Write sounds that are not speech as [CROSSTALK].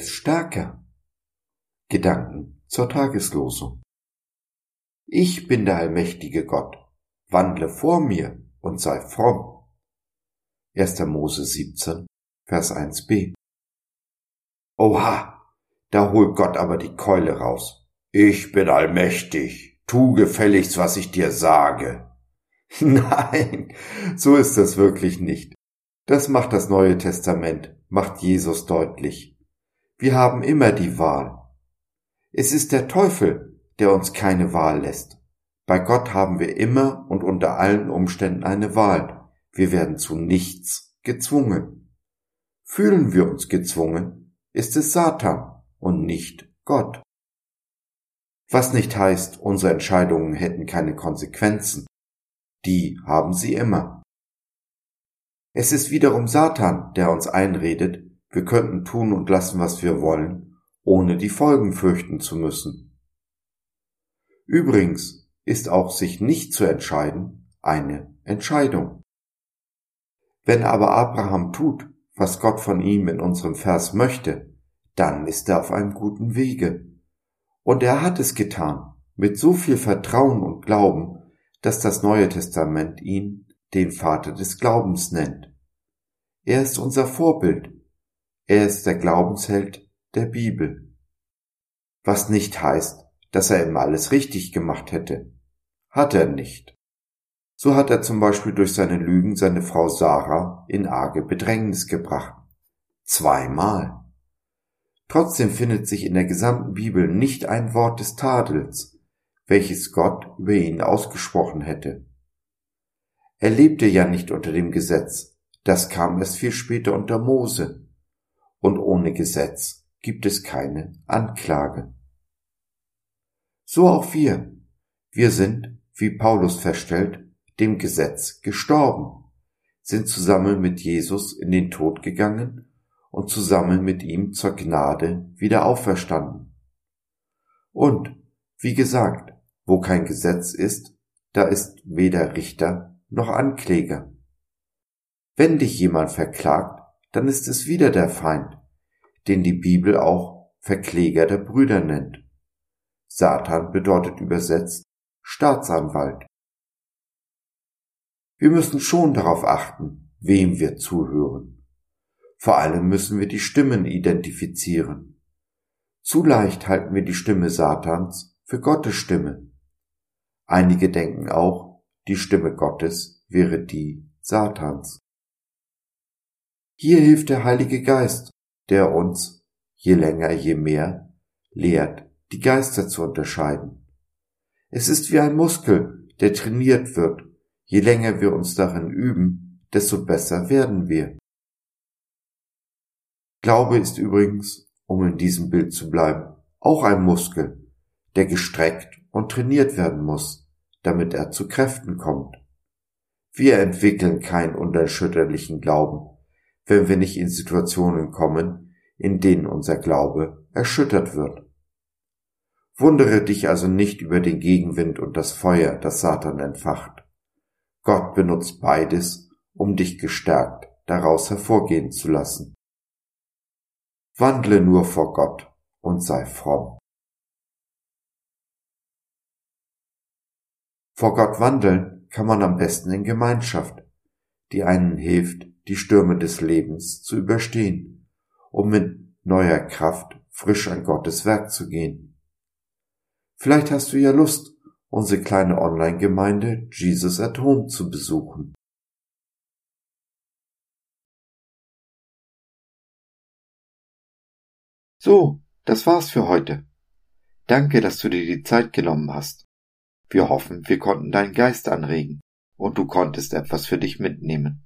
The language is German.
stärker. Gedanken zur Tageslosung. Ich bin der allmächtige Gott, wandle vor mir und sei fromm. 1. Mose 17, Vers 1b. Oha, da holt Gott aber die Keule raus. Ich bin allmächtig, tu gefälligst, was ich dir sage. [LAUGHS] Nein, so ist es wirklich nicht. Das macht das Neue Testament, macht Jesus deutlich. Wir haben immer die Wahl. Es ist der Teufel, der uns keine Wahl lässt. Bei Gott haben wir immer und unter allen Umständen eine Wahl. Wir werden zu nichts gezwungen. Fühlen wir uns gezwungen, ist es Satan und nicht Gott. Was nicht heißt, unsere Entscheidungen hätten keine Konsequenzen. Die haben sie immer. Es ist wiederum Satan, der uns einredet, wir könnten tun und lassen, was wir wollen, ohne die Folgen fürchten zu müssen. Übrigens ist auch sich nicht zu entscheiden eine Entscheidung. Wenn aber Abraham tut, was Gott von ihm in unserem Vers möchte, dann ist er auf einem guten Wege. Und er hat es getan, mit so viel Vertrauen und Glauben, dass das Neue Testament ihn den Vater des Glaubens nennt. Er ist unser Vorbild. Er ist der Glaubensheld der Bibel. Was nicht heißt, dass er immer alles richtig gemacht hätte. Hat er nicht. So hat er zum Beispiel durch seine Lügen seine Frau Sarah in arge Bedrängnis gebracht. Zweimal. Trotzdem findet sich in der gesamten Bibel nicht ein Wort des Tadels, welches Gott über ihn ausgesprochen hätte. Er lebte ja nicht unter dem Gesetz, das kam erst viel später unter Mose, und ohne Gesetz gibt es keine Anklage. So auch wir. Wir sind, wie Paulus feststellt, dem Gesetz gestorben, sind zusammen mit Jesus in den Tod gegangen und zusammen mit ihm zur Gnade wieder auferstanden. Und, wie gesagt, wo kein Gesetz ist, da ist weder Richter noch Ankläger. Wenn dich jemand verklagt, dann ist es wieder der Feind, den die Bibel auch Verkläger der Brüder nennt. Satan bedeutet übersetzt Staatsanwalt. Wir müssen schon darauf achten, wem wir zuhören. Vor allem müssen wir die Stimmen identifizieren. Zu leicht halten wir die Stimme Satans für Gottes Stimme. Einige denken auch, die Stimme Gottes wäre die Satans. Hier hilft der Heilige Geist, der uns, je länger, je mehr, lehrt, die Geister zu unterscheiden. Es ist wie ein Muskel, der trainiert wird. Je länger wir uns darin üben, desto besser werden wir. Glaube ist übrigens, um in diesem Bild zu bleiben, auch ein Muskel, der gestreckt und trainiert werden muss, damit er zu Kräften kommt. Wir entwickeln keinen unerschütterlichen Glauben, wenn wir nicht in Situationen kommen, in denen unser Glaube erschüttert wird. Wundere dich also nicht über den Gegenwind und das Feuer, das Satan entfacht. Gott benutzt beides, um dich gestärkt daraus hervorgehen zu lassen. Wandle nur vor Gott und sei fromm. Vor Gott wandeln kann man am besten in Gemeinschaft, die einen hilft, die Stürme des Lebens zu überstehen, um mit neuer Kraft frisch an Gottes Werk zu gehen. Vielleicht hast du ja Lust, unsere kleine Online-Gemeinde Jesus at Home zu besuchen. So, das war's für heute. Danke, dass du dir die Zeit genommen hast. Wir hoffen, wir konnten deinen Geist anregen und du konntest etwas für dich mitnehmen.